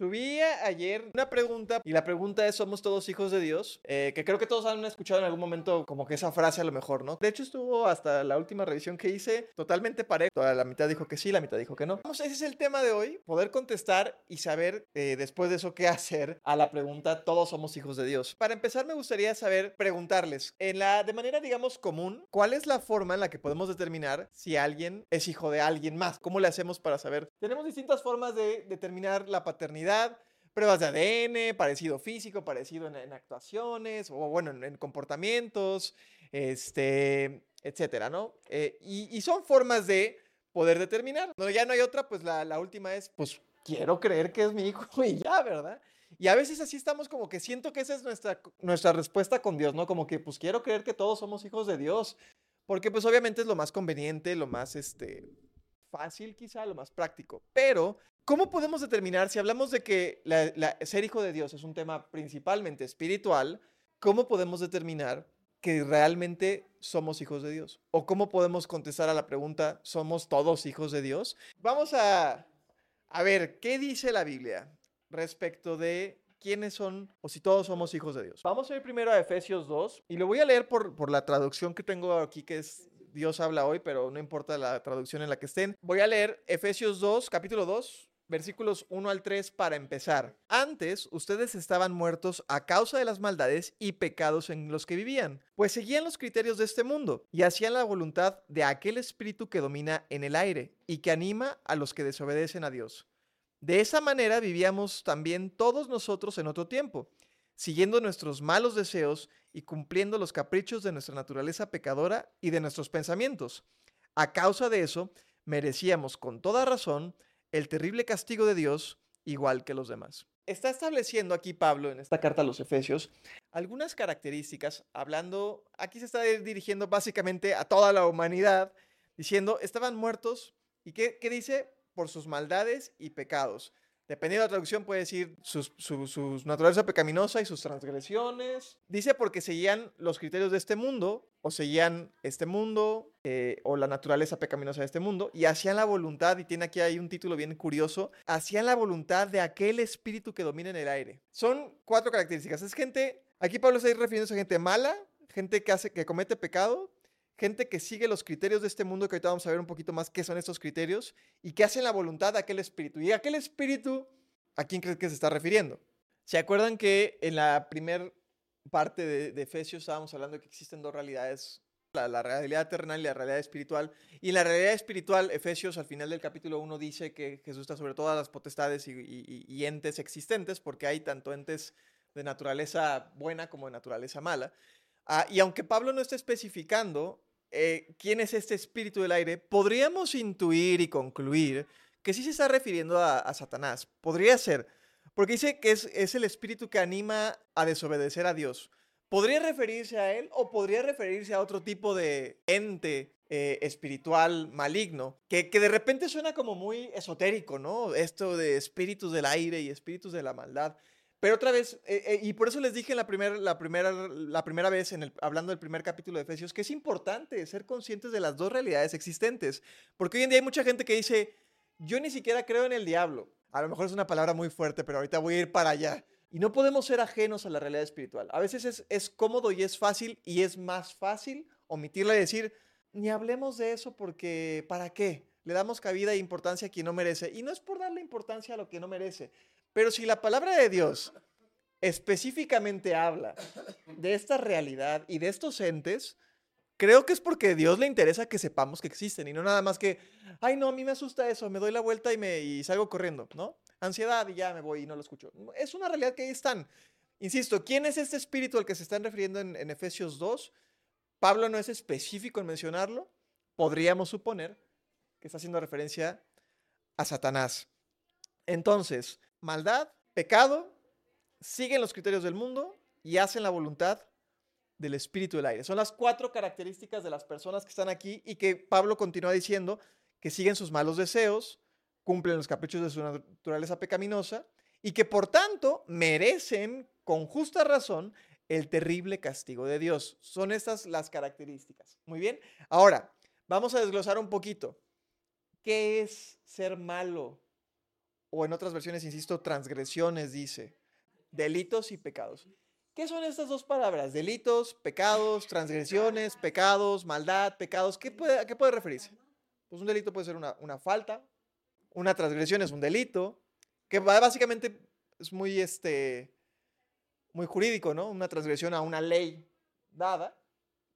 Subí ayer una pregunta y la pregunta es, ¿somos todos hijos de Dios? Eh, que creo que todos han escuchado en algún momento como que esa frase a lo mejor, ¿no? De hecho estuvo hasta la última revisión que hice totalmente parejo. La mitad dijo que sí, la mitad dijo que no. Vamos, ese es el tema de hoy, poder contestar y saber eh, después de eso qué hacer a la pregunta, ¿todos somos hijos de Dios? Para empezar me gustaría saber, preguntarles, en la, de manera digamos común, ¿cuál es la forma en la que podemos determinar si alguien es hijo de alguien más? ¿Cómo le hacemos para saber? Tenemos distintas formas de determinar la paternidad pruebas de ADN, parecido físico, parecido en, actuaciones, o bueno, en, comportamientos, este, etcétera, ¿no? Eh, y, son formas de poder determinar. No, ya no hay otra, pues la, la última es, pues quiero creer que es mi hijo y ya, ¿verdad? Y a veces así estamos como que siento que esa es nuestra, nuestra respuesta con Dios, ¿no? Como que pues quiero creer que todos somos hijos de Dios. Porque pues obviamente es lo más conveniente, lo más este, fácil quizá, lo más práctico. Pero ¿Cómo podemos determinar si hablamos de que ser hijo de Dios es un tema principalmente espiritual? ¿Cómo podemos determinar que realmente somos hijos de Dios? ¿O cómo podemos contestar a la pregunta, ¿somos todos hijos de Dios? Vamos a, a ver, ¿qué dice la Biblia respecto de quiénes son o si todos somos hijos de Dios? Vamos a ir primero a Efesios 2 y lo voy a leer por, por la traducción que tengo aquí, que es Dios habla hoy, pero no importa la traducción en la que estén. Voy a leer Efesios 2, capítulo 2, versículos 1 al 3 para empezar. Antes ustedes estaban muertos a causa de las maldades y pecados en los que vivían, pues seguían los criterios de este mundo y hacían la voluntad de aquel espíritu que domina en el aire y que anima a los que desobedecen a Dios. De esa manera vivíamos también todos nosotros en otro tiempo, siguiendo nuestros malos deseos y cumpliendo los caprichos de nuestra naturaleza pecadora y de nuestros pensamientos. A causa de eso, merecíamos con toda razón el terrible castigo de Dios igual que los demás. Está estableciendo aquí Pablo en esta carta a los Efesios algunas características, hablando, aquí se está dirigiendo básicamente a toda la humanidad, diciendo, estaban muertos, ¿y qué, qué dice? Por sus maldades y pecados. Dependiendo de la traducción puede decir sus, naturaleza pecaminosa y sus transgresiones. Dice porque seguían los criterios de este mundo, o seguían este mundo, eh, o la naturaleza pecaminosa de este mundo, y hacían la voluntad, y tiene aquí hay un título bien curioso, hacían la voluntad de aquel espíritu que domina en el aire. Son cuatro características. Es gente, aquí Pablo está refiriéndose a gente mala, gente que, hace, que comete pecado, gente que sigue los criterios de este mundo, que ahorita vamos a ver un poquito más qué son estos criterios, y que hacen la voluntad de aquel espíritu. Y aquel espíritu, ¿a quién crees que se está refiriendo? ¿Se acuerdan que en la primera parte de, Efesios estábamos hablando de que existen dos realidades, la, realidad terrenal y la realidad espiritual? Y en la realidad espiritual, Efesios al final del capítulo 1 dice que Jesús está sobre todas las potestades y entes existentes, porque hay tanto entes de naturaleza buena como de naturaleza mala. Ah, y aunque Pablo no está especificando eh, quién es este espíritu del aire, podríamos intuir y concluir que sí se está refiriendo a, Satanás. Podría ser, porque dice que es, el espíritu que anima a desobedecer a Dios. ¿Podría referirse a él o podría referirse a otro tipo de ente eh, espiritual maligno, que, que, de repente suena como muy esotérico, ¿no? Esto de espíritus del aire y espíritus de la maldad. Pero otra vez, eh, eh, y por eso les dije la, primera la, primera, la primera vez, en hablando del primer capítulo de Efesios, que es importante ser conscientes de las dos realidades existentes. Porque hoy en día hay mucha gente que dice, yo ni siquiera creo en el diablo. A lo mejor es una palabra muy fuerte, pero ahorita voy a ir para allá. Y no podemos ser ajenos a la realidad espiritual. A veces es, es cómodo y es fácil, y es más fácil omitirla y decir, ni hablemos de eso porque, ¿para qué? Le damos cabida e importancia a quien no merece. Y no es por darle importancia a lo que no merece, pero si la palabra de Dios específicamente habla de esta realidad y de estos entes, creo que es porque Dios le interesa que sepamos que existen y no nada más que, ay no, a mí me asusta eso, me doy la vuelta y, me, y salgo corriendo, ¿no? Ansiedad y ya me voy y no lo escucho. Es una realidad que ahí están. Insisto, ¿quién es este espíritu al que se están refiriendo en, en Efesios 2? Pablo no es específico en mencionarlo. Podríamos suponer que está haciendo referencia a Satanás. Entonces, maldad, pecado, siguen los criterios del mundo y hacen la voluntad del espíritu del aire. Son las cuatro características de las personas que están aquí y que Pablo continúa diciendo que siguen sus malos deseos, cumplen los caprichos de su naturaleza pecaminosa y que por tanto merecen con justa razón el terrible castigo de Dios. Son estas las características. Muy bien. Ahora, vamos a desglosar un poquito. ¿Qué es ser malo? O en otras versiones, insisto, transgresiones, dice. Delitos y pecados. ¿Qué son estas dos palabras? Delitos, pecados, transgresiones, pecados, maldad, pecados. ¿Qué puede, ¿A qué puede referirse? Pues un delito puede ser una, una falta, una transgresión es un delito, que básicamente es muy, este, muy jurídico, ¿no? Una transgresión a una ley dada,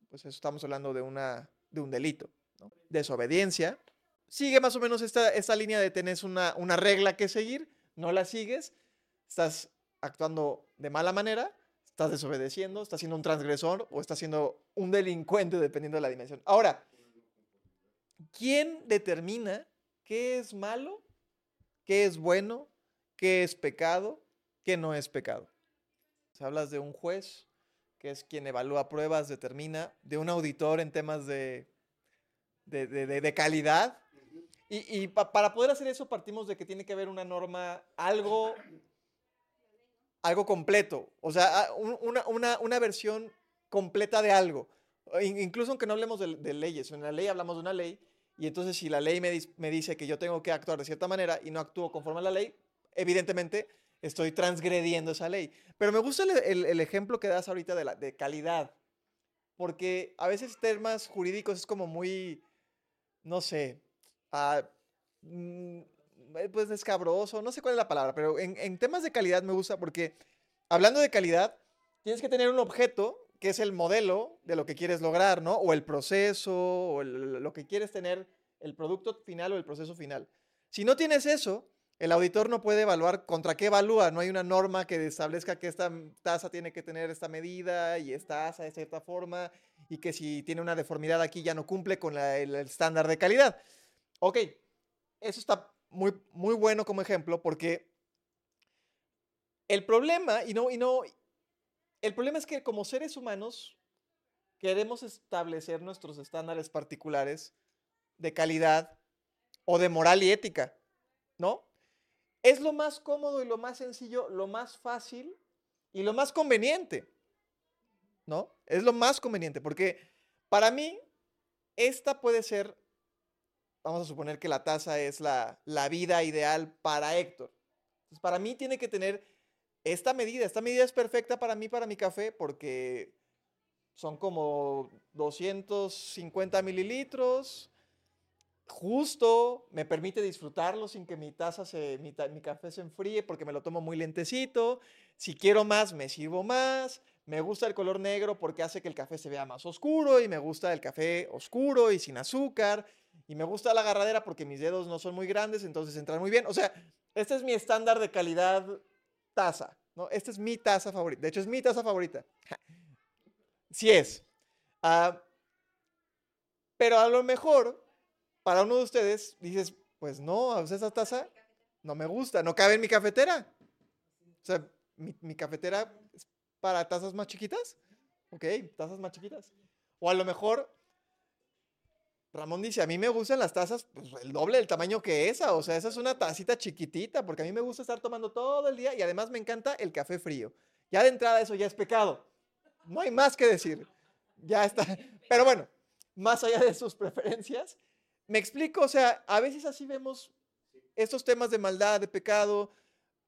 pues estamos hablando de, una, de un delito. ¿no? Desobediencia. Sigue más o menos esta, esta línea de tener una, una regla que seguir, no la sigues, estás actuando de mala manera, estás desobedeciendo, estás siendo un transgresor o estás siendo un delincuente dependiendo de la dimensión. Ahora, ¿quién determina qué es malo, qué es bueno, qué es pecado, qué no es pecado? Se hablas de un juez, que es quien evalúa pruebas, determina, de un auditor en temas de, de, de, calidad. Y, y para poder hacer eso partimos de que tiene que haber una norma, algo algo completo, o sea, una, una, una versión completa de algo. Incluso aunque no hablemos de, leyes, en la ley hablamos de una ley, y entonces si la ley me, me, dice que yo tengo que actuar de cierta manera y no actúo conforme a la ley, evidentemente estoy transgrediendo esa ley. Pero me gusta el, el, ejemplo que das ahorita de, la, de calidad, porque a veces temas jurídicos es como muy, no sé, uh, eh, pues escabroso, no sé cuál es la palabra, pero en, temas de calidad me gusta porque hablando de calidad, tienes que tener un objeto que es el modelo de lo que quieres lograr, ¿no? O el proceso, o lo que quieres tener, el producto final o el proceso final. Si no tienes eso, el auditor no puede evaluar contra qué evalúa. No hay una norma que establezca que esta tasa tiene que tener esta medida y esta tasa de cierta forma y que si tiene una deformidad aquí ya no cumple con el estándar de calidad. Ok, eso está muy, muy bueno como ejemplo porque el problema, y no, y no, el problema es que como seres humanos queremos establecer nuestros estándares particulares de calidad o de moral y ética, ¿no? Es lo más cómodo y lo más sencillo, lo más fácil y lo más conveniente, ¿no? Es lo más conveniente porque para mí esta puede ser vamos a suponer que la taza es la, vida ideal para Héctor. Entonces, para mí tiene que tener esta medida. Esta medida es perfecta para mí, para mi café, porque son como 250 mililitros. Justo, me permite disfrutarlo sin que mi taza se, mi, mi café se enfríe porque me lo tomo muy lentecito. Si quiero más, me sirvo más. Me gusta el color negro porque hace que el café se vea más oscuro y me gusta el café oscuro y sin azúcar. Y me gusta la agarradera porque mis dedos no son muy grandes, entonces entran muy bien. O sea, este es mi estándar de calidad taza, ¿no? Esta es mi taza favorita. De hecho, es mi taza favorita. Sí es. Ah, pero a lo mejor, para uno de ustedes, dices, pues no, esa taza no me gusta, no cabe en mi cafetera. O sea, mi, mi cafetera es para tazas más chiquitas. Ok, tazas más chiquitas. O a lo mejor Ramón dice, a mí me gustan las tazas pues, el doble del tamaño que esa, o sea, esa es una tacita chiquitita, porque a mí me gusta estar tomando todo el día y además me encanta el café frío. Ya de entrada eso ya es pecado. No hay más que decir. Ya está. Pero bueno, más allá de sus preferencias, me explico, o sea, a veces así vemos estos temas de maldad, de pecado,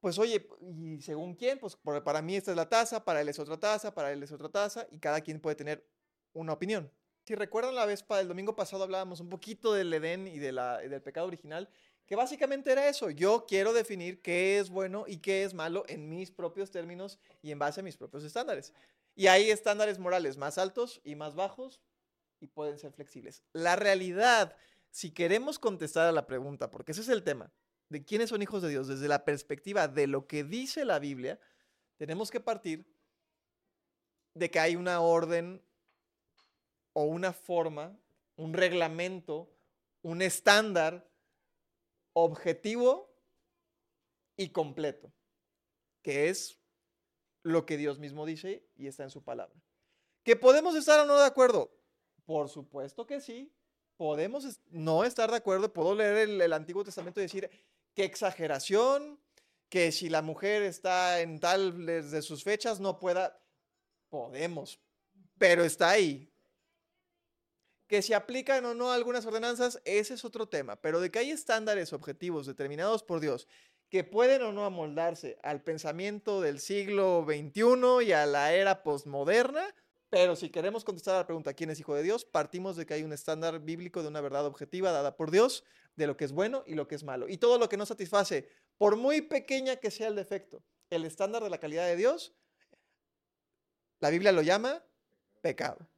pues oye, y según quién, pues para mí esta es la taza, para él es otra taza, para él es otra taza, y cada quien puede tener una opinión. Si recuerdan la vez para el domingo pasado hablábamos un poquito del Edén y, de la, del pecado original, que básicamente era eso. Yo quiero definir qué es bueno y qué es malo en mis propios términos y en base a mis propios estándares. Y hay estándares morales más altos y más bajos y pueden ser flexibles. La realidad, si queremos contestar a la pregunta, porque ese es el tema, de quiénes son hijos de Dios desde la perspectiva de lo que dice la Biblia, tenemos que partir de que hay una orden o una forma, un reglamento, un estándar objetivo y completo, que es lo que Dios mismo dice y está en su palabra. ¿Que podemos estar o no de acuerdo? Por supuesto que sí. Podemos no estar de acuerdo. Puedo leer el, Antiguo Testamento y decir, qué exageración, que si la mujer está en tal de sus fechas no pueda. Podemos, pero está ahí. Que si aplican o no algunas ordenanzas, ese es otro tema, pero de que hay estándares objetivos determinados por Dios que pueden o no amoldarse al pensamiento del siglo XXI y a la era postmoderna, pero si queremos contestar a la pregunta ¿quién es hijo de Dios? Partimos de que hay un estándar bíblico de una verdad objetiva dada por Dios, de lo que es bueno y lo que es malo. Y todo lo que no satisface, por muy pequeña que sea el defecto, el estándar de la calidad de Dios, la Biblia lo llama pecado.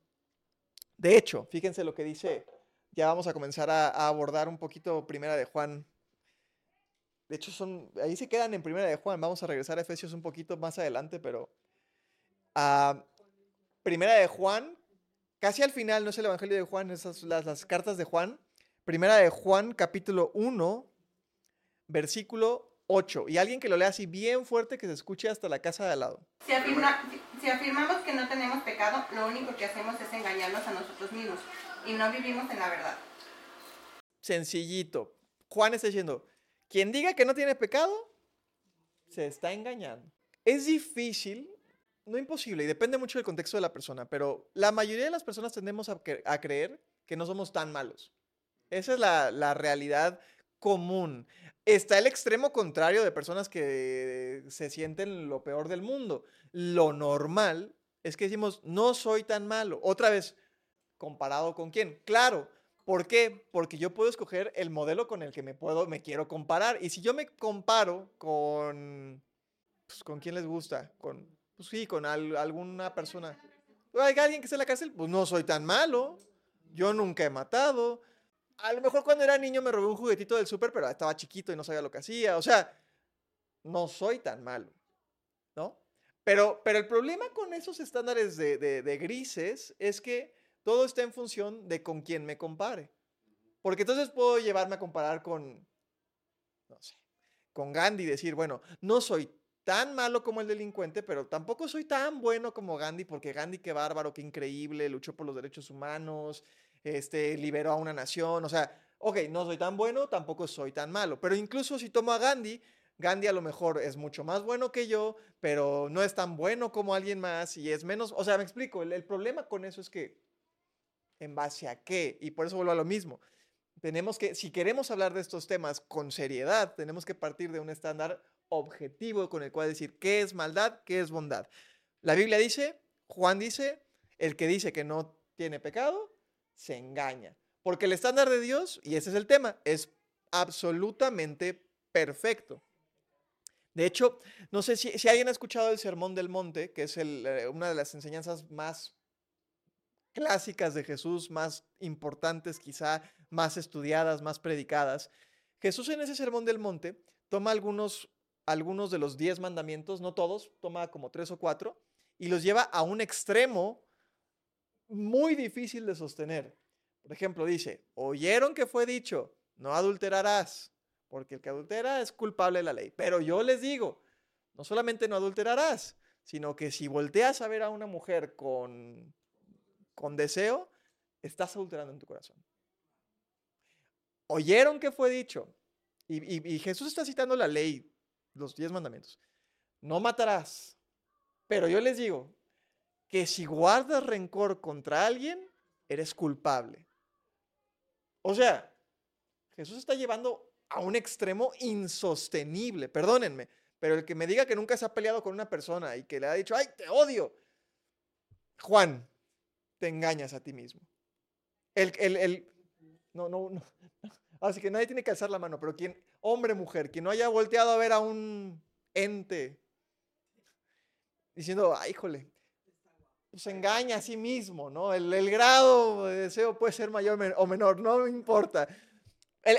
De hecho, fíjense lo que dice, ya vamos a comenzar a, abordar un poquito Primera de Juan. De hecho, son, ahí se quedan en Primera de Juan. Vamos a regresar a Efesios un poquito más adelante, pero a Primera de Juan, casi al final, no es el Evangelio de Juan, esas las, las cartas de Juan. Primera de Juan, capítulo 1, versículo 8. Y alguien que lo lea así bien fuerte que se escuche hasta la casa de al lado. Si, afirmamos que no tenemos pecado, lo único que hacemos es engañarnos a nosotros mismos y no vivimos en la verdad. Sencillito. Juan está diciendo, quien diga que no tiene pecado, se está engañando. Es difícil, no imposible, y depende mucho del contexto de la persona, pero la mayoría de las personas tendemos a, creer que no somos tan malos. Esa es la, la realidad común. Está el extremo contrario de personas que se sienten lo peor del mundo. Lo normal es que decimos, no soy tan malo. Otra vez, ¿comparado con quién? Claro. ¿Por qué? Porque yo puedo escoger el modelo con el que me puedo, me quiero comparar. Y si yo me comparo con, pues, ¿con quién les gusta? Con, pues sí, con alguna persona. Hay alguien que esté en la cárcel, pues no soy tan malo. Yo nunca he matado a lo mejor cuando era niño me robé un juguetito del súper, pero estaba chiquito y no sabía lo que hacía. O sea, no soy tan malo, ¿no? Pero, pero el problema con esos estándares de, de, grises es que todo está en función de con quién me compare. Porque entonces puedo llevarme a comparar con, no sé, con Gandhi y decir, bueno, no soy tan malo como el delincuente, pero tampoco soy tan bueno como Gandhi, porque Gandhi, qué bárbaro, qué increíble, luchó por los derechos humanos, este, liberó a una nación, o sea, ok, no soy tan bueno, tampoco soy tan malo, pero incluso si tomo a Gandhi, Gandhi a lo mejor es mucho más bueno que yo, pero no es tan bueno como alguien más y es menos, o sea, me explico, el, problema con eso es que, ¿en base a qué? Y por eso vuelvo a lo mismo. Tenemos que, si queremos hablar de estos temas con seriedad, tenemos que partir de un estándar objetivo con el cual decir qué es maldad, qué es bondad. La Biblia dice, Juan dice, el que dice que no tiene pecado, se engaña. Porque el estándar de Dios, y ese es el tema, es absolutamente perfecto. De hecho, no sé si, si alguien ha escuchado el Sermón del Monte, que es eh, una de las enseñanzas más clásicas de Jesús, más importantes quizá, más estudiadas, más predicadas. Jesús en ese Sermón del Monte toma algunos, algunos de los diez mandamientos, no todos, toma como tres o cuatro, y los lleva a un extremo muy difícil de sostener. Por ejemplo, dice, oyeron que fue dicho, no adulterarás, porque el que adultera es culpable de la ley. Pero yo les digo, no solamente no adulterarás, sino que si volteas a ver a una mujer con, con deseo, estás adulterando en tu corazón. Oyeron que fue dicho, y, y Jesús está citando la ley, los diez mandamientos, no matarás. Pero yo les digo, que si guardas rencor contra alguien, eres culpable. O sea, Jesús está llevando a un extremo insostenible, perdónenme, pero el que me diga que nunca se ha peleado con una persona y que le ha dicho, ay, te odio, Juan, te engañas a ti mismo. El, el, el, no, no, no. Así que nadie tiene que alzar la mano, pero quien, hombre, mujer, quien no haya volteado a ver a un ente diciendo, ay, híjole, pues engaña a sí mismo, ¿no? El, grado de deseo puede ser mayor o menor, no me importa.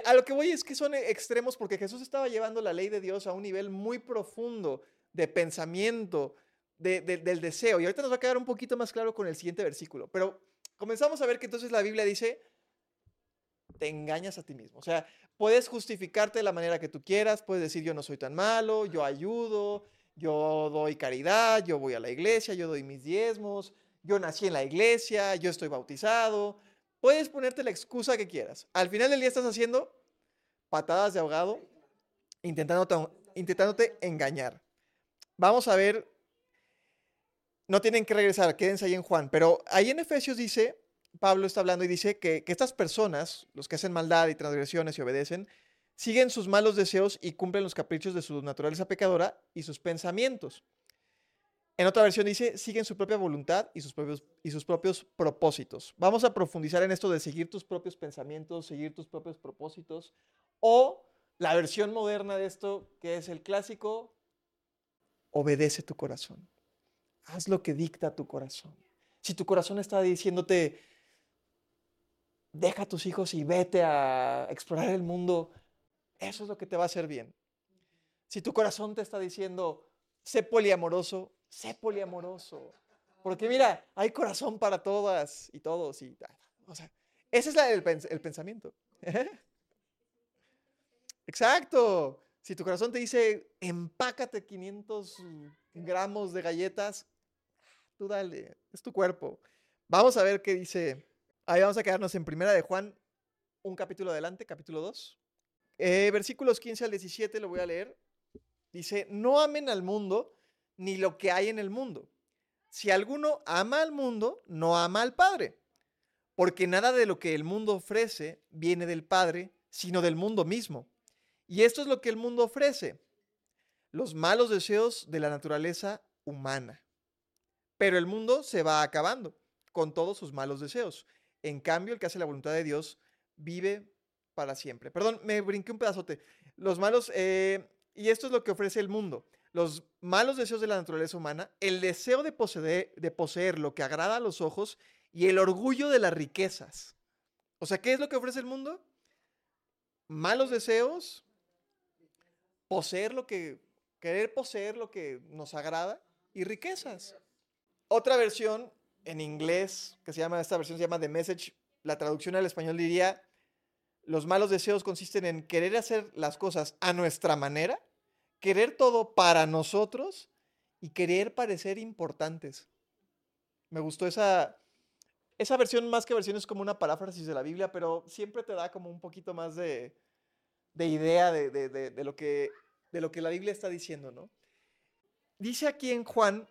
a lo que voy es que son extremos porque Jesús estaba llevando la ley de Dios a un nivel muy profundo de pensamiento, del deseo. Y ahorita nos va a quedar un poquito más claro con el siguiente versículo. Pero comenzamos a ver que entonces la Biblia dice, te engañas a ti mismo. O sea, puedes justificarte de la manera que tú quieras, puedes decir yo no soy tan malo, yo ayudo, yo doy caridad, yo voy a la iglesia, yo doy mis diezmos, yo nací en la iglesia, yo estoy bautizado. Puedes ponerte la excusa que quieras. Al final del día estás haciendo patadas de ahogado, intentándote, engañar. Vamos a ver, no tienen que regresar, quédense ahí en Juan, pero ahí en Efesios dice, Pablo está hablando y dice que estas personas, los que hacen maldad y transgresiones y obedecen, siguen sus malos deseos y cumplen los caprichos de su naturaleza pecadora y sus pensamientos. En otra versión dice, siguen su propia voluntad y sus propios, propósitos. Vamos a profundizar en esto de seguir tus propios pensamientos, seguir tus propios propósitos, o la versión moderna de esto, que es el clásico, obedece tu corazón. Haz lo que dicta tu corazón. Si tu corazón está diciéndote, deja a tus hijos y vete a explorar el mundo, eso es lo que te va a hacer bien. Si tu corazón te está diciendo, sé poliamoroso, sé poliamoroso. Porque mira, hay corazón para todas y todos. Y, o sea, ese es el, el pensamiento. Exacto. Si tu corazón te dice, empácate 500 gramos de galletas, tú dale, es tu cuerpo. Vamos a ver qué dice. Ahí vamos a quedarnos en Primera de Juan, un capítulo adelante, capítulo 2. Eh, versículos 15 al 17 lo voy a leer. Dice, no amen al mundo ni lo que hay en el mundo. Si alguno ama al mundo, no ama al Padre, porque nada de lo que el mundo ofrece viene del Padre, sino del mundo mismo. Y esto es lo que el mundo ofrece, los malos deseos de la naturaleza humana. Pero el mundo se va acabando con todos sus malos deseos. En cambio, el que hace la voluntad de Dios vive para siempre. Perdón, me brinqué un pedazote. Los malos, eh, y esto es lo que ofrece el mundo los malos deseos de la naturaleza humana, el deseo de poseer, de poseer lo que agrada a los ojos y el orgullo de las riquezas. O sea, ¿qué es lo que ofrece el mundo? Malos deseos, poseer lo que, querer poseer lo que nos agrada y riquezas. Otra versión en inglés, que se llama, esta versión se llama The Message, la traducción al español diría, los malos deseos consisten en querer hacer las cosas a nuestra manera querer todo para nosotros y querer parecer importantes. Me gustó esa, esa versión, más que versión, es como una paráfrasis de la Biblia, pero siempre te da como un poquito más de, idea de, lo que, de lo que la Biblia está diciendo, ¿no? Dice aquí en Juan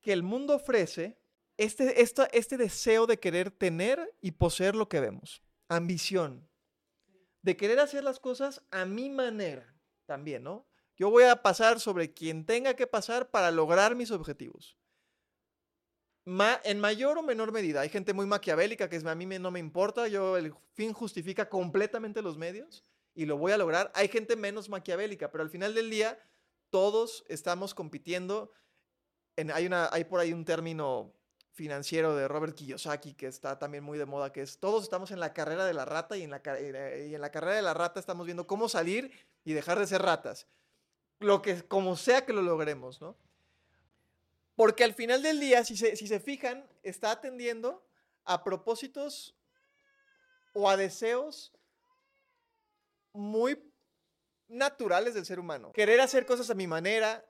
que el mundo ofrece este, este deseo de querer tener y poseer lo que vemos, ambición, de querer hacer las cosas a mi manera también, ¿no? Yo voy a pasar sobre quien tenga que pasar para lograr mis objetivos. en mayor o menor medida. Hay gente muy maquiavélica que es, a mí no me importa, yo el fin justifica completamente los medios y lo voy a lograr. Hay gente menos maquiavélica, pero al final del día todos estamos compitiendo. Hay por ahí un término financiero de Robert Kiyosaki que está también muy de moda, que es todos estamos en la carrera de la rata y en la, y en la carrera de la rata estamos viendo cómo salir y dejar de ser ratas lo que, como sea que lo logremos, ¿no? Porque al final del día, si se, si se fijan, está atendiendo a propósitos o a deseos muy naturales del ser humano. Querer hacer cosas a mi manera,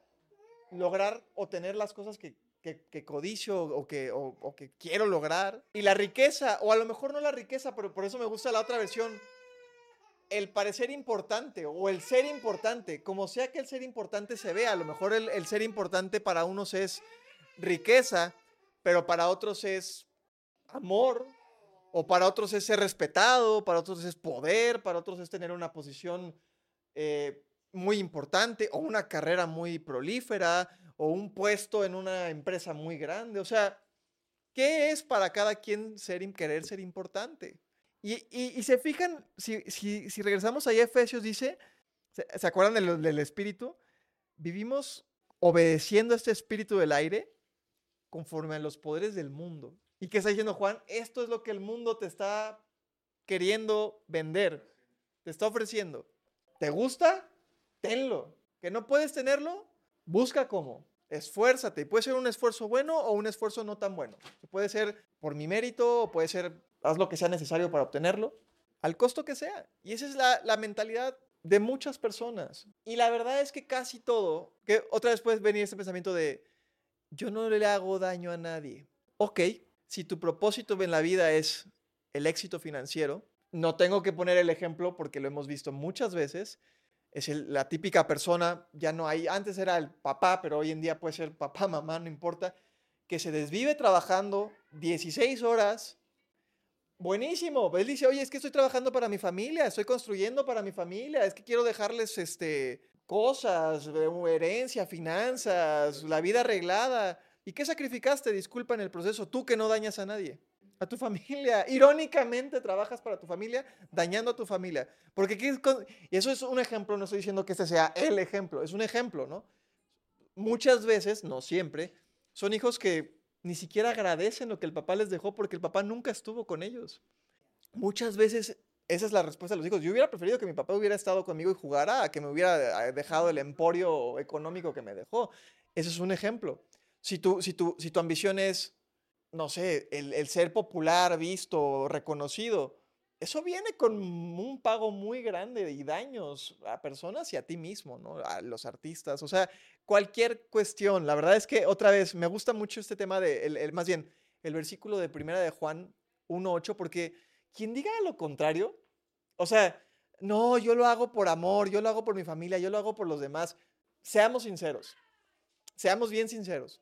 lograr o tener las cosas que, que, codicio o que, o que quiero lograr. Y la riqueza, o a lo mejor no la riqueza, pero por eso me gusta la otra versión, el parecer importante o el ser importante, como sea que el ser importante se vea, a lo mejor el, ser importante para unos es riqueza, pero para otros es amor, o para otros es ser respetado, para otros es poder, para otros es tener una posición eh, muy importante, o una carrera muy prolífera, o un puesto en una empresa muy grande. O sea, ¿qué es para cada quien ser, querer ser importante? Y, se fijan, si, si, regresamos ahí a Efesios, dice, ¿se, acuerdan del, espíritu? Vivimos obedeciendo a este espíritu del aire conforme a los poderes del mundo. ¿Y qué está diciendo Juan? Esto es lo que el mundo te está queriendo vender, te está ofreciendo. ¿Te gusta? Tenlo. ¿Que no puedes tenerlo? Busca cómo. Esfuérzate. Puede ser un esfuerzo bueno o un esfuerzo no tan bueno. Puede ser por mi mérito o puede ser haz lo que sea necesario para obtenerlo, al costo que sea. Y esa es la, mentalidad de muchas personas. Y la verdad es que casi todo, que otra vez puede venir este pensamiento de, yo no le hago daño a nadie. Ok, si tu propósito en la vida es el éxito financiero, no tengo que poner el ejemplo porque lo hemos visto muchas veces. Es la típica persona, ya no hay, antes era el papá, pero hoy en día puede ser papá, mamá, no importa, que se desvive trabajando 16 horas Buenísimo. Él dice, oye, es que estoy trabajando para mi familia, estoy construyendo para mi familia, es que quiero dejarles este, cosas, eh, herencia, finanzas, la vida arreglada. ¿Y qué sacrificaste? Disculpa en el proceso, tú que no dañas a nadie, a tu familia. Irónicamente trabajas para tu familia, dañando a tu familia. Porque y eso es un ejemplo, no estoy diciendo que este sea el ejemplo, es un ejemplo, ¿no? Muchas veces, no siempre, son hijos que ni siquiera agradecen lo que el papá les dejó porque el papá nunca estuvo con ellos. Muchas veces esa es la respuesta de los hijos. Yo hubiera preferido que mi papá hubiera estado conmigo y jugara que me hubiera eh, dejado el emporio económico que me dejó. Ese es un ejemplo. Si tu, si tu, si tu ambición es, no sé, el, el ser popular, visto, reconocido, eso viene con un pago muy grande y daños a personas y a ti mismo, ¿no? A los artistas. O sea, cualquier cuestión. La verdad es que, otra vez, me gusta mucho este tema de, el, más bien, el versículo de primera de Juan 1.8, porque quien diga lo contrario, o sea, no, yo lo hago por amor, yo lo hago por mi familia, yo lo hago por los demás. Seamos sinceros, seamos bien sinceros,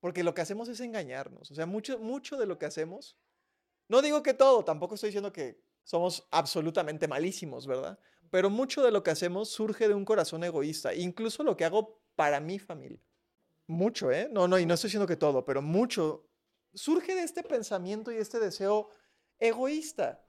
porque lo que hacemos es engañarnos. O sea, mucho, mucho de lo que hacemos, no digo que todo, tampoco estoy diciendo que somos absolutamente malísimos, ¿verdad? Pero mucho de lo que hacemos surge de un corazón egoísta. Incluso lo que hago para mi familia. Mucho, ¿eh? No, no, y no estoy diciendo que todo, pero mucho surge de este pensamiento y este deseo egoísta.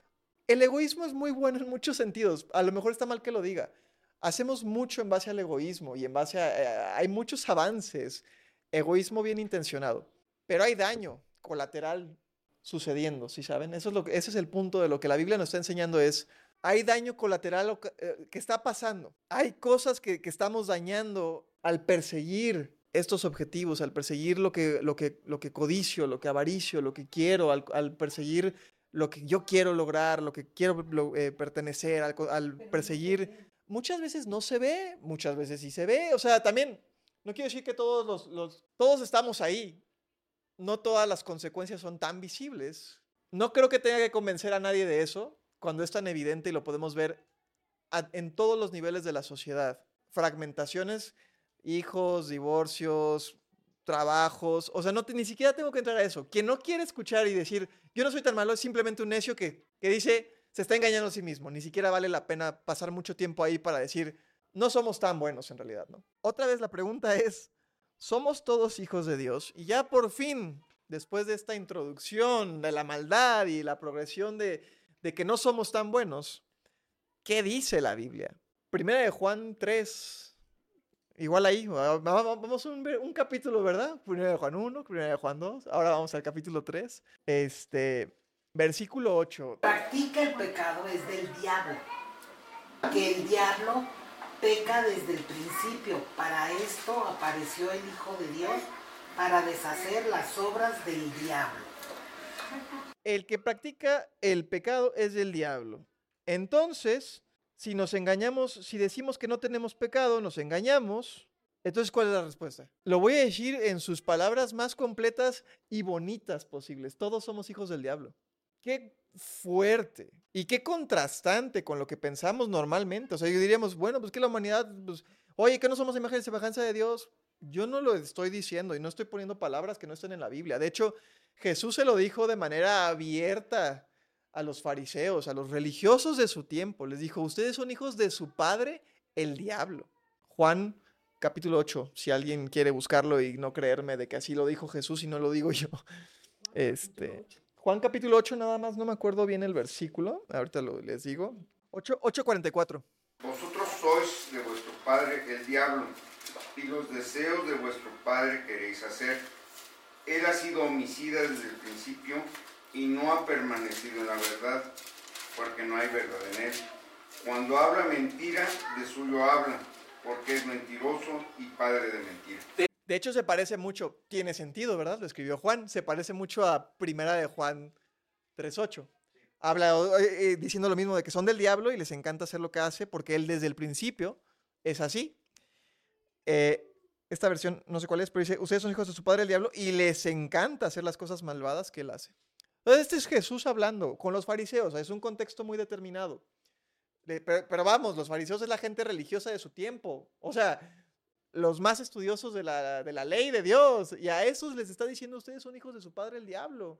El egoísmo es muy bueno en muchos sentidos. A lo mejor está mal que lo diga. Hacemos mucho en base al egoísmo y en base a... Eh, hay muchos avances. Egoísmo bien intencionado. Pero hay daño colateral sucediendo, ¿sí saben? Eso es lo que, ese es el punto de lo que la Biblia nos está enseñando es, hay daño colateral eh, que está pasando. Hay cosas que, que estamos dañando al perseguir estos objetivos, al perseguir lo que, lo que, lo que codicio, lo que avaricio, lo que quiero, al, perseguir lo que yo quiero lograr, lo que quiero eh, pertenecer, al, perseguir, muchas veces no se ve, muchas veces sí se ve. O sea, también, no quiero decir que todos, estamos ahí, no todas las consecuencias son tan visibles. No creo que tenga que convencer a nadie de eso cuando es tan evidente y lo podemos ver en todos los niveles de la sociedad. Fragmentaciones hijos, divorcios, trabajos. O sea, no ni siquiera tengo que entrar a eso. Quien no quiere escuchar y decir, yo no soy tan malo, es simplemente un necio que, que dice, se está engañando a sí mismo. Ni siquiera vale la pena pasar mucho tiempo ahí para decir, no somos tan buenos en realidad, ¿no? Otra vez la pregunta es, ¿somos todos hijos de Dios? Y ya por fin, después de esta introducción de la maldad y la progresión de, que no somos tan buenos, ¿qué dice la Biblia? Primera de Juan 3, Igual ahí, vamos un, un, capítulo, ¿verdad? Primero de Juan 1, primero de Juan 2, ahora vamos al capítulo 3. Este, versículo 8. Practica el pecado es del diablo, que el diablo peca desde el principio. Para esto apareció el Hijo de Dios, para deshacer las obras del diablo. El que practica el pecado es del diablo. Entonces, si nos engañamos, si decimos que no tenemos pecado, nos engañamos. Entonces, ¿cuál es la respuesta? Lo voy a decir en sus palabras más completas y bonitas posibles. Todos somos hijos del diablo. Qué fuerte y qué contrastante con lo que pensamos normalmente. O sea, diríamos, bueno, pues que la humanidad, pues, oye, que no somos imagen y semejanza de Dios. Yo no lo estoy diciendo y no estoy poniendo palabras que no estén en la Biblia. De hecho, Jesús se lo dijo de manera abierta a los fariseos, a los religiosos de su tiempo. Les dijo, ustedes son hijos de su padre, el diablo. Juan capítulo 8, si alguien quiere buscarlo y no creerme de que así lo dijo Jesús y no lo digo yo. Este, Juan capítulo 8, nada más, no me acuerdo bien el versículo, ahorita lo, les digo. 8, 8.44. Vosotros sois de vuestro padre el diablo, y los deseos de vuestro padre queréis hacer. Él ha sido homicida desde el principio y no ha permanecido en la verdad, porque no hay verdad en él. Cuando habla mentira, de suyo habla, porque es mentiroso y padre de mentira. De hecho, se parece mucho, tiene sentido, ¿verdad? Lo escribió Juan, se parece mucho a Primera de Juan 3.8. Habla eh, eh, diciendo lo mismo de que son del diablo y les encanta hacer lo que hace porque él desde el principio es así. Eh, esta versión, no sé cuál es, pero dice, ustedes son hijos de su padre el diablo y les encanta hacer las cosas malvadas que él hace. Este es Jesús hablando con los fariseos, es un contexto muy determinado. Pero, vamos, los fariseos es la gente religiosa de su tiempo, o sea, los más estudiosos de la, de la ley de Dios, y a esos les está diciendo, ustedes son hijos de su padre el diablo.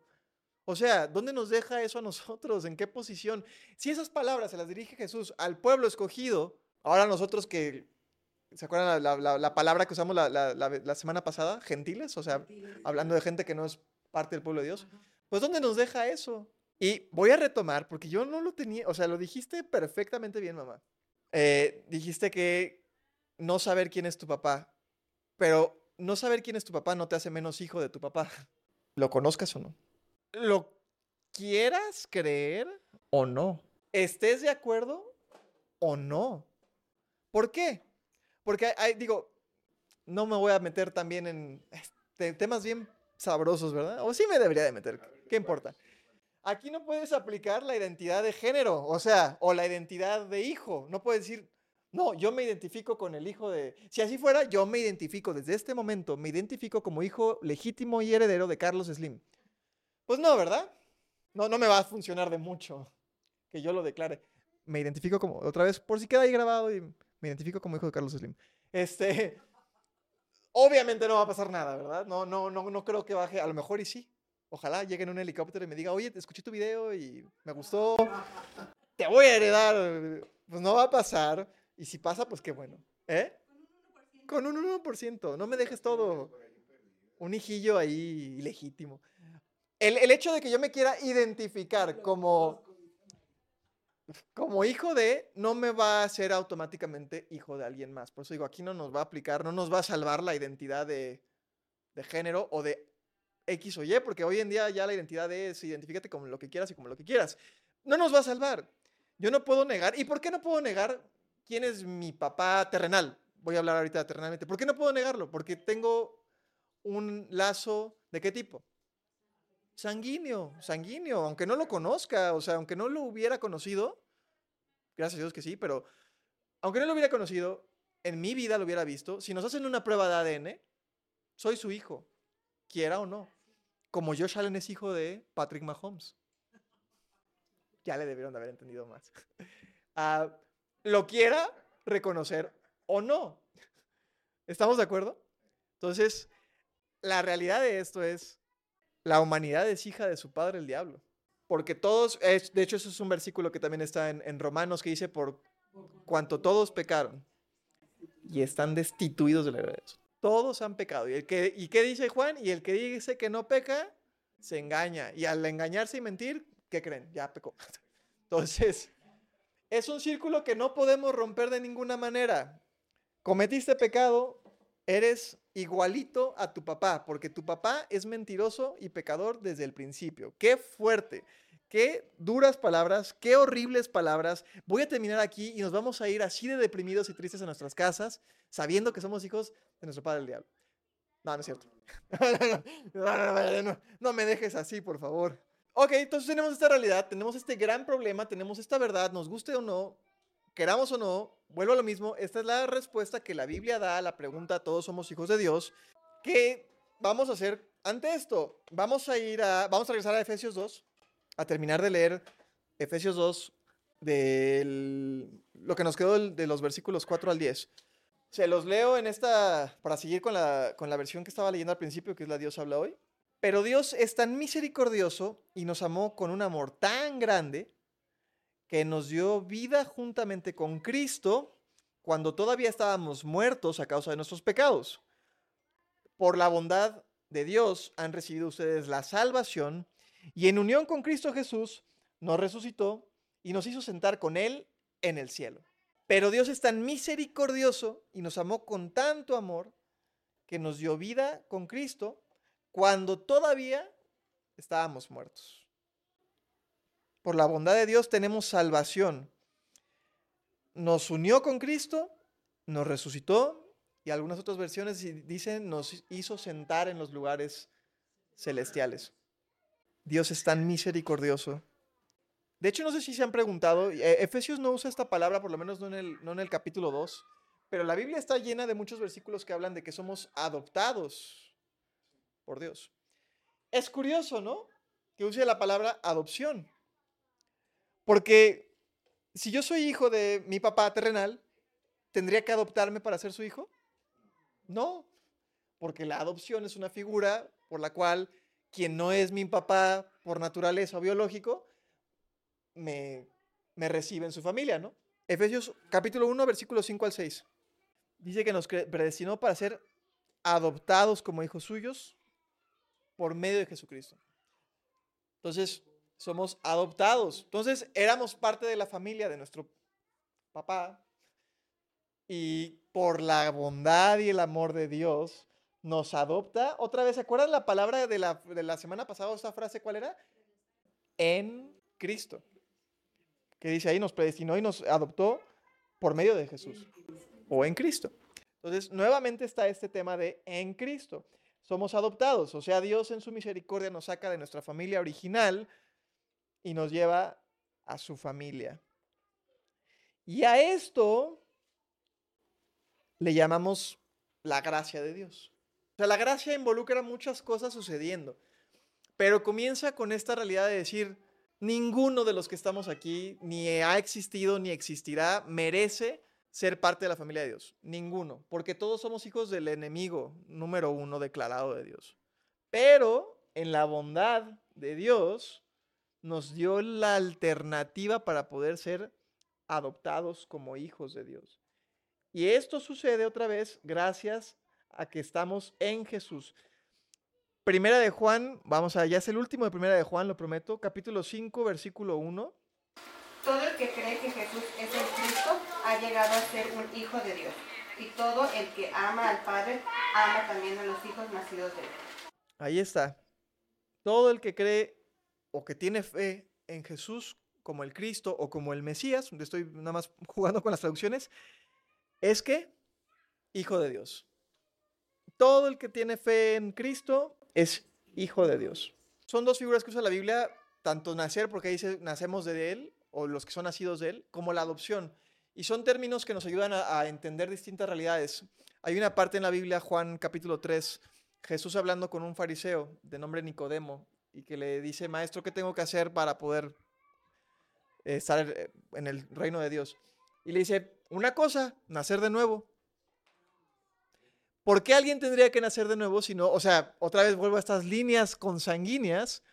O sea, ¿dónde nos deja eso a nosotros? ¿En qué posición? Si esas palabras se las dirige Jesús al pueblo escogido, ahora nosotros que, ¿se acuerdan la, la- la palabra que usamos la, la- la- la semana pasada? Gentiles, o sea, hablando de gente que no es parte del pueblo de Dios. Pues ¿dónde nos deja eso? Y voy a retomar, porque yo no lo tenía, o sea, lo dijiste perfectamente bien, mamá. Eh, dijiste que no saber quién es tu papá, pero no saber quién es tu papá no te hace menos hijo de tu papá, lo conozcas o no. Lo quieras creer o no. Estés de acuerdo o no. ¿Por qué? Porque hay- digo, no me voy a meter también en este, temas bien sabrosos, ¿verdad? O sí me debería de meter, ¿qué importa? Aquí no puedes aplicar la identidad de género, o sea, o la identidad de hijo. No puedes decir, no, yo me identifico con el hijo de... Si así fuera, yo me identifico desde este momento, me identifico como hijo legítimo y heredero de Carlos Slim. Pues no, ¿verdad? No, no me va a funcionar de mucho que yo lo declare. Me identifico como, otra vez, por si queda ahí grabado, y me identifico como hijo de Carlos Slim. Este, obviamente no va a pasar nada, ¿verdad? No, no, no, no creo que baje, a lo mejor y sí. Ojalá llegue en un helicóptero y me diga, oye, escuché tu video y me gustó, te voy a heredar. Pues no va a pasar. Y si pasa, pues qué bueno. ¿Eh? Con un 1%. No me dejes todo. Un hijillo ahí ilegítimo. El, el hecho de que yo me quiera identificar como, como hijo de, no me va a hacer automáticamente hijo de alguien más. Por eso digo, aquí no nos va a aplicar, no nos va a salvar la identidad de, de género o de X o Y, porque hoy en día ya la identidad es identifícate como lo que quieras y como lo que quieras. No nos va a salvar. Yo no puedo negar. ¿Y por qué no puedo negar quién es mi papá terrenal? Voy a hablar ahorita terrenalmente. ¿Por qué no puedo negarlo? Porque tengo un lazo de qué tipo? Sanguíneo, sanguíneo, aunque no lo conozca, o sea, aunque no lo hubiera conocido, gracias a Dios que sí, pero aunque no lo hubiera conocido, en mi vida lo hubiera visto, si nos hacen una prueba de ADN, soy su hijo, quiera o no. Como Josh Allen es hijo de Patrick Mahomes. Ya le debieron de haber entendido más. Ah, lo quiera reconocer o no. ¿Estamos de acuerdo? Entonces, la realidad de esto es, la humanidad es hija de su padre el diablo. Porque todos, es- de hecho eso es un versículo que también está en, en Romanos que dice, por cuanto todos pecaron y están destituidos de la Dios. Todos han pecado. ¿Y, el que, ¿Y qué dice Juan? Y el que dice que no peca, se engaña. Y al engañarse y mentir, ¿qué creen? Ya pecó. Entonces, es un círculo que no podemos romper de ninguna manera. Cometiste pecado, eres igualito a tu papá, porque tu papá es mentiroso y pecador desde el principio. Qué fuerte, qué duras palabras, qué horribles palabras. Voy a terminar aquí y nos vamos a ir así de deprimidos y tristes a nuestras casas, sabiendo que somos hijos de nuestro padre el diablo. No, no es cierto. No, no, me dejes así, por favor. Ok, entonces tenemos esta realidad, tenemos este gran problema, tenemos esta verdad, nos guste o no, queramos o no, vuelvo a lo mismo, esta es la respuesta que la Biblia da a la pregunta todos somos hijos de Dios. ¿Qué vamos a hacer ante esto? Vamos a ir a, vamos a regresar a Efesios 2, a terminar de leer Efesios 2 de lo que nos quedó de los versículos 4 al 10. Se los leo en esta, para seguir con la, con la versión que estaba leyendo al principio, que es la Dios habla hoy. Pero Dios es tan misericordioso y nos amó con un amor tan grande que nos dio vida juntamente con Cristo cuando todavía estábamos muertos a causa de nuestros pecados. Por la bondad de Dios han recibido ustedes la salvación y en unión con Cristo Jesús nos resucitó y nos hizo sentar con Él en el cielo. Pero Dios es tan misericordioso y nos amó con tanto amor que nos dio vida con Cristo cuando todavía estábamos muertos. Por la bondad de Dios tenemos salvación. Nos unió con Cristo, nos resucitó y algunas otras versiones dicen nos hizo sentar en los lugares celestiales. Dios es tan misericordioso. De hecho, no sé si se han preguntado, eh, Efesios no usa esta palabra, por lo menos no en el, no en el capítulo 2, pero la Biblia está llena de muchos versículos que hablan de que somos adoptados por Dios. Es curioso, ¿no? Que use la palabra adopción. Porque si yo soy hijo de mi papá terrenal, ¿tendría que adoptarme para ser su hijo? No, porque la adopción es una figura por la cual quien no es mi papá por naturaleza o biológico, me, me recibe en su familia, ¿no? Efesios capítulo 1, versículos 5 al 6. Dice que nos predestinó para ser adoptados como hijos suyos por medio de Jesucristo. Entonces, somos adoptados. Entonces, éramos parte de la familia de nuestro papá. Y por la bondad y el amor de Dios, nos adopta. Otra vez, ¿se acuerdan la palabra de la, de la semana pasada? ¿Esta frase cuál era? En Cristo. Que dice ahí, nos predestinó y nos adoptó por medio de Jesús. O en Cristo. Entonces, nuevamente está este tema de en Cristo. Somos adoptados, o sea, Dios en su misericordia nos saca de nuestra familia original y nos lleva a su familia. Y a esto le llamamos la gracia de Dios. O sea, la gracia involucra muchas cosas sucediendo, pero comienza con esta realidad de decir, ninguno de los que estamos aquí, ni ha existido ni existirá, merece ser parte de la familia de Dios. Ninguno, porque todos somos hijos del enemigo número uno declarado de Dios. Pero en la bondad de Dios nos dio la alternativa para poder ser adoptados como hijos de Dios. Y esto sucede otra vez gracias a que estamos en Jesús. Primera de Juan, vamos allá, es el último de Primera de Juan, lo prometo, capítulo 5, versículo 1. Todo el que cree que Jesús es el Cristo ha llegado a ser un hijo de Dios. Y todo el que ama al Padre ama también a los hijos nacidos de él. Ahí está. Todo el que cree o que tiene fe en Jesús como el Cristo o como el Mesías, estoy nada más jugando con las traducciones, es que hijo de Dios. Todo el que tiene fe en Cristo es hijo de Dios. Son dos figuras que usa la Biblia, tanto nacer, porque dice nacemos de Él, o los que son nacidos de Él, como la adopción. Y son términos que nos ayudan a, entender distintas realidades. Hay una parte en la Biblia, Juan capítulo 3, Jesús hablando con un fariseo de nombre Nicodemo y que le dice, maestro, ¿qué tengo que hacer para poder eh, estar eh, en el reino de Dios? Y le dice, una cosa, nacer de nuevo. ¿Por qué alguien tendría que nacer de nuevo si no, o sea, otra vez vuelvo a estas líneas consanguíneas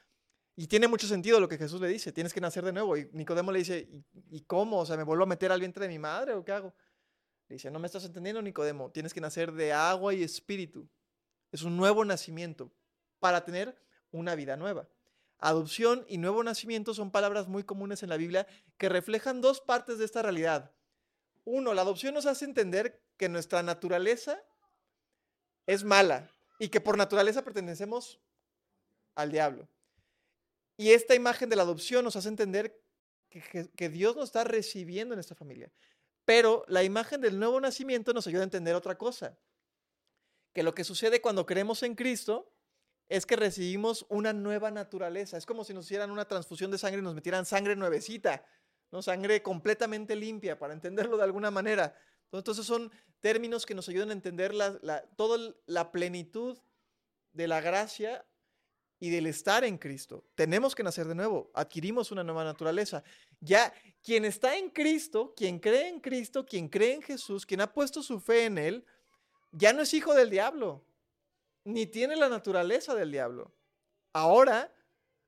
y tiene mucho sentido lo que Jesús le dice, tienes que nacer de nuevo. Y Nicodemo le dice, ¿y, cómo? O sea, ¿me vuelvo a meter al vientre de mi madre o qué hago? Le dice, no me estás entendiendo, Nicodemo, tienes que nacer de agua y espíritu. Es un nuevo nacimiento para tener una vida nueva. Adopción y nuevo nacimiento son palabras muy comunes en la Biblia que reflejan dos partes de esta realidad. Uno, la adopción nos hace entender que nuestra naturaleza es mala y que por naturaleza pertenecemos al diablo. Y esta imagen de la adopción nos hace entender que, Dios nos está recibiendo en esta familia. Pero la imagen del nuevo nacimiento nos ayuda a entender otra cosa. Que lo que sucede cuando creemos en Cristo es que recibimos una nueva naturaleza. Es como si nos hicieran una transfusión de sangre y nos metieran sangre nuevecita, ¿no? Sangre completamente limpia, para entenderlo de alguna manera. Entonces son términos que nos ayudan a entender toda la plenitud de la gracia y del estar en Cristo. Tenemos que nacer de nuevo, adquirimos una nueva naturaleza. Ya quien está en Cristo, quien cree en Cristo, quien cree en Jesús, quien ha puesto su fe en Él, ya no es hijo del diablo, ni tiene la naturaleza del diablo. Ahora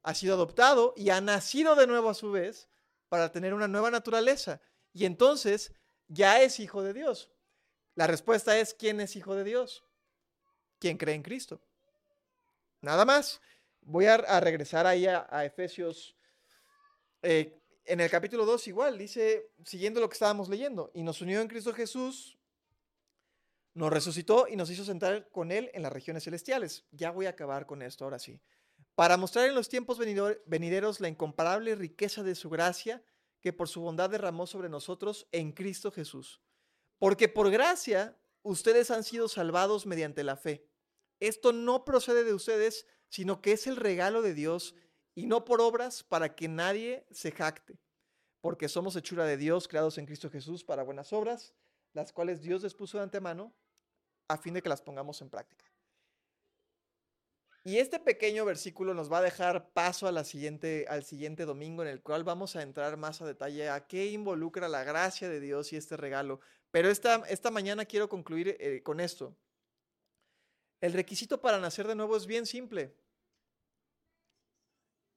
ha sido adoptado y ha nacido de nuevo a su vez para tener una nueva naturaleza. Y entonces ya es hijo de Dios. La respuesta es, ¿quién es hijo de Dios? ¿Quién cree en Cristo? Nada más. Voy a, regresar ahí a, Efesios. eh, en el capítulo 2 igual, dice, siguiendo lo que estábamos leyendo, y nos unió en Cristo Jesús, nos resucitó y nos hizo sentar con Él en las regiones celestiales. Ya voy a acabar con esto, ahora sí. Para mostrar en los tiempos venideros la incomparable riqueza de su gracia que por su bondad derramó sobre nosotros en Cristo Jesús. Porque por gracia ustedes han sido salvados mediante la fe. Esto no procede de ustedes, sino que es el regalo de Dios y no por obras para que nadie se jacte. Porque somos hechura de Dios, creados en Cristo Jesús para buenas obras, las cuales Dios les puso de antemano a fin de que las pongamos en práctica. Y este pequeño versículo nos va a dejar paso siguiente, al siguiente domingo en el cual vamos a entrar más a detalle a qué involucra la gracia de Dios y este regalo. Pero esta, esta mañana quiero concluir eh, con esto. El requisito para nacer de nuevo es bien simple.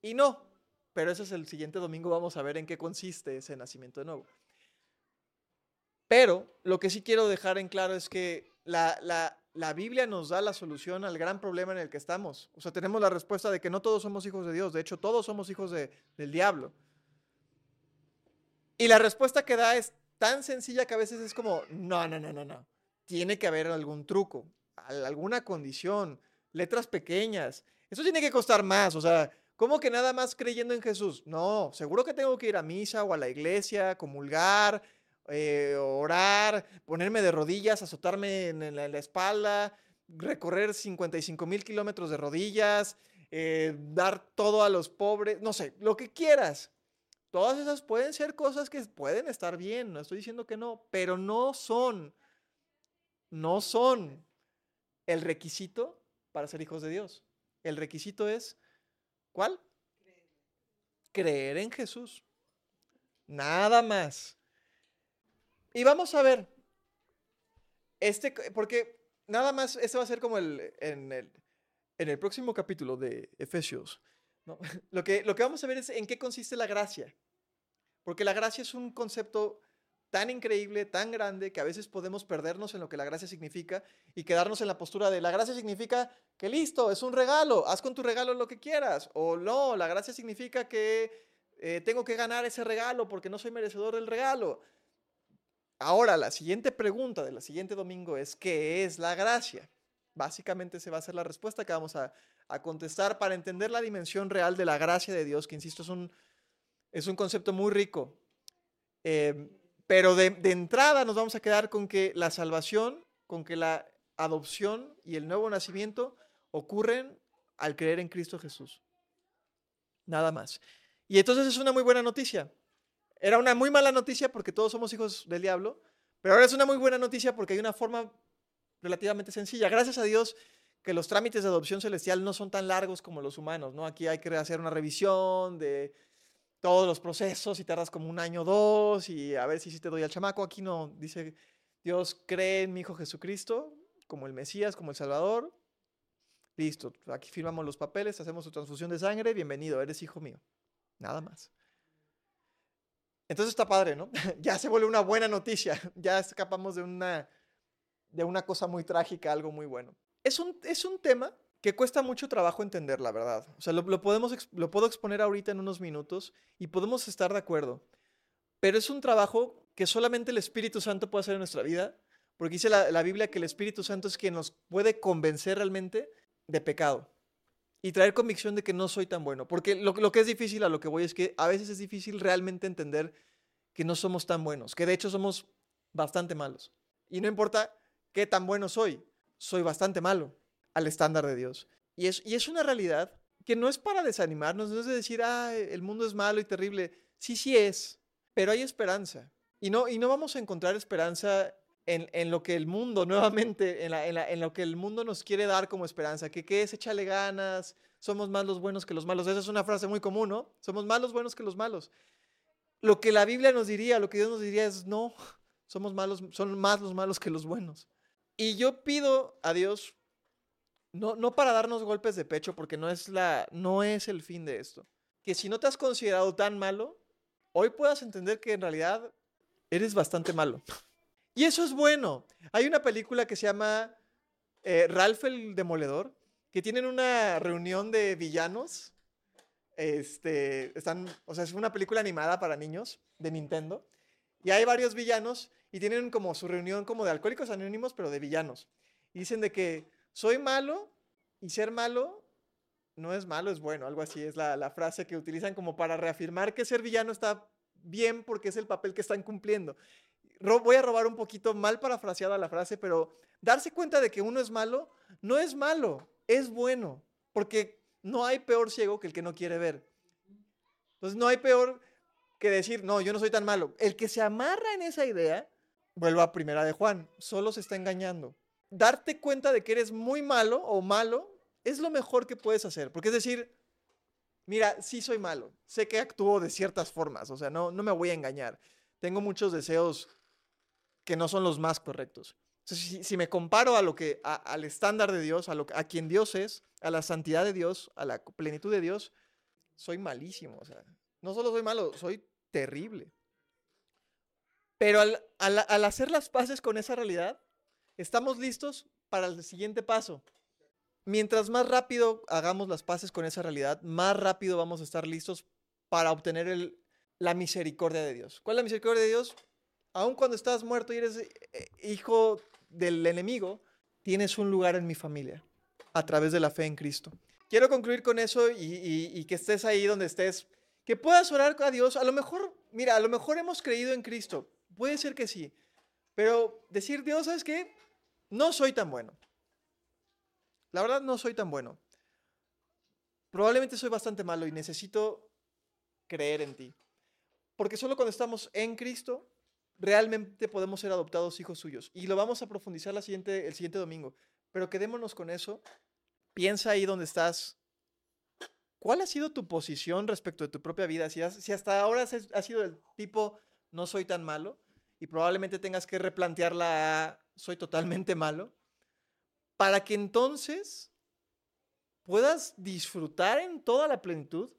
Y no, pero ese es el siguiente domingo, vamos a ver en qué consiste ese nacimiento de nuevo. Pero lo que sí quiero dejar en claro es que la, la, la, Biblia nos da la solución al gran problema en el que estamos. O sea, tenemos la respuesta de que no todos somos hijos de Dios, de hecho todos somos hijos de, del diablo. Y la respuesta que da es tan sencilla que a veces es como, no, no, no, no, no. Tiene que haber algún truco, alguna condición, letras pequeñas. Eso tiene que costar más, o sea, ¿cómo que nada más creyendo en Jesús? No, seguro que tengo que ir a misa o a la iglesia, comulgar, eh, orar, ponerme de rodillas, azotarme en la, espalda, recorrer 55 mil kilómetros de rodillas, eh, dar todo a los pobres, no sé, lo que quieras. Todas esas pueden ser cosas que pueden estar bien, no estoy diciendo que no, pero no son, no son el requisito para ser hijos de Dios. El requisito es, ¿cuál? Creer en Jesús. Nada más. Y vamos a ver, este, porque nada más, este va a ser como el, en, el, en el próximo capítulo de Efesios. Lo, que, lo que vamos a ver es en qué consiste la gracia. Porque la gracia es un concepto tan increíble, tan grande, que a veces podemos perdernos en lo que la gracia significa y quedarnos en la postura de la gracia significa que listo, es un regalo, haz con tu regalo lo que quieras. O no, la gracia significa que eh, tengo que ganar ese regalo porque no soy merecedor del regalo. Ahora, la siguiente pregunta del siguiente domingo es, ¿qué es la gracia? Básicamente se va a ser la respuesta que vamos a, contestar para entender la dimensión real de la gracia de Dios, que insisto, es un, es un concepto muy rico. Em, pero de, entrada nos vamos a quedar con que la salvación, con que la adopción y el nuevo nacimiento ocurren al creer en Cristo Jesús. Nada más. Y entonces es una muy buena noticia. Era una muy mala noticia porque todos somos hijos del diablo, pero ahora es una muy buena noticia porque hay una forma relativamente sencilla. Gracias a Dios que los trámites de adopción celestial no son tan largos como los humanos, ¿no? Aquí hay que hacer una revisión de todos los procesos y tardas como un año o dos y a ver si sí te doy al chamaco. Aquí no, dice Dios cree en mi Hijo Jesucristo como el Mesías, como el Salvador. Listo, aquí firmamos los papeles, hacemos su transfusión de sangre, bienvenido, eres hijo mío. Nada más. Entonces está padre, ¿no? ya se vuelve una buena noticia, ya escapamos de una, de una cosa muy trágica, algo muy bueno. Es un, es un tema que cuesta mucho trabajo entender, la verdad. O sea, lo, podemos, lo puedo exponer ahorita en unos minutos y podemos estar de acuerdo. Pero es un trabajo que solamente el Espíritu Santo puede hacer en nuestra vida, porque dice la, Biblia que el Espíritu Santo es quien nos puede convencer realmente de pecado y traer convicción de que no soy tan bueno. Porque lo, lo, que es difícil a lo que voy es que a veces es difícil realmente entender que no somos tan buenos, que de hecho somos bastante malos. Y no importa qué tan bueno soy, soy bastante malo al estándar de Dios. Y es, y es una realidad que no es para desanimarnos, no es de decir, ah, el mundo es malo y terrible. Sí, sí es, pero hay esperanza. Y no, y no vamos a encontrar esperanza en, en lo que el mundo, nuevamente, en, la, en, la, en, lo que el mundo nos quiere dar como esperanza, que qué es échale ganas, somos más los buenos que los malos. Esa es una frase muy común, ¿no? Somos más los buenos que los malos. Lo que la Biblia nos diría, lo que Dios nos diría es, no, somos malos, son más los malos que los buenos. Y yo pido a Dios no, no para darnos golpes de pecho, porque no es, la, no es el fin de esto. Que si no te has considerado tan malo, hoy puedas entender que en realidad eres bastante malo. Y eso es bueno. Hay una película que se llama eh, Ralph el Demoledor, que tienen una reunión de villanos. Este, están, o sea, es una película animada para niños de Nintendo. Y hay varios villanos y tienen como su reunión como de alcohólicos anónimos, pero de villanos. Y dicen de que soy malo y ser malo no es malo, es bueno, algo así es la, frase que utilizan como para reafirmar que ser villano está bien porque es el papel que están cumpliendo. voy a robar un poquito mal parafraseada la frase, pero darse cuenta de que uno es malo no es malo, es bueno, porque no hay peor ciego que el que no quiere ver. Entonces no hay peor que decir, no, yo no soy tan malo. El que se amarra en esa idea, vuelvo a primera de Juan, solo se está engañando darte cuenta de que eres muy malo o malo es lo mejor que puedes hacer. Porque es decir, mira, sí soy malo, sé que actúo de ciertas formas, o sea, no, no me voy a engañar. Tengo muchos deseos que no son los más correctos. si, me comparo a lo que, al estándar de Dios, a, lo, a quien Dios es, a la santidad de Dios, a la plenitud de Dios, soy malísimo, o sea, no solo soy malo, soy terrible. Pero al- al hacer las paces con esa realidad, estamos listos para el siguiente paso. Mientras más rápido hagamos las paces con esa realidad, más rápido vamos a estar listos para obtener la misericordia de Dios. ¿Cuál es la misericordia de Dios? Aun cuando estás muerto y eres eh, hijo del enemigo, tienes un lugar en mi familia a través de la fe en Cristo. Quiero concluir con eso y que estés ahí donde estés, que puedas orar a Dios. A lo mejor, mira, a lo mejor hemos creído en Cristo, puede ser que sí, pero decir, Dios, ¿sabes qué? No soy tan bueno. La verdad no soy tan bueno. Probablemente soy bastante malo y necesito creer en ti. Porque solo cuando estamos en Cristo, realmente podemos ser adoptados hijos suyos. Y lo vamos a profundizar el siguiente domingo. Pero quedémonos con eso. Piensa ahí donde estás. ¿Cuál ha sido tu posición respecto de tu propia vida? Si, has- si hasta ahora has, has sido el tipo, no soy tan malo, y probablemente tengas que replantearla a, soy totalmente malo, para que entonces puedas disfrutar en toda la plenitud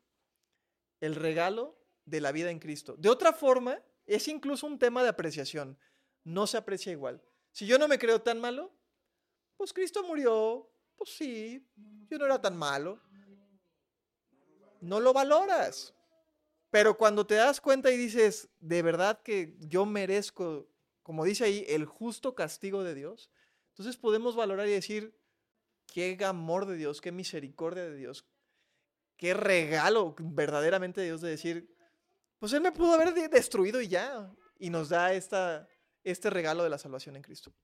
el regalo de la vida en Cristo. De otra forma, es incluso un tema de apreciación. No se aprecia igual. Si yo no me creo tan malo, pues Cristo murió, pues sí, yo no era tan malo. No lo valoras. Pero cuando te das cuenta y dices, de verdad que yo merezco, como dice ahí, el justo castigo de Dios, entonces podemos valorar y decir, qué amor de Dios, qué misericordia de Dios, qué regalo verdaderamente de Dios de decir, pues Él me pudo haber de- destruido y ya, y nos da esta, este regalo de la salvación en Cristo.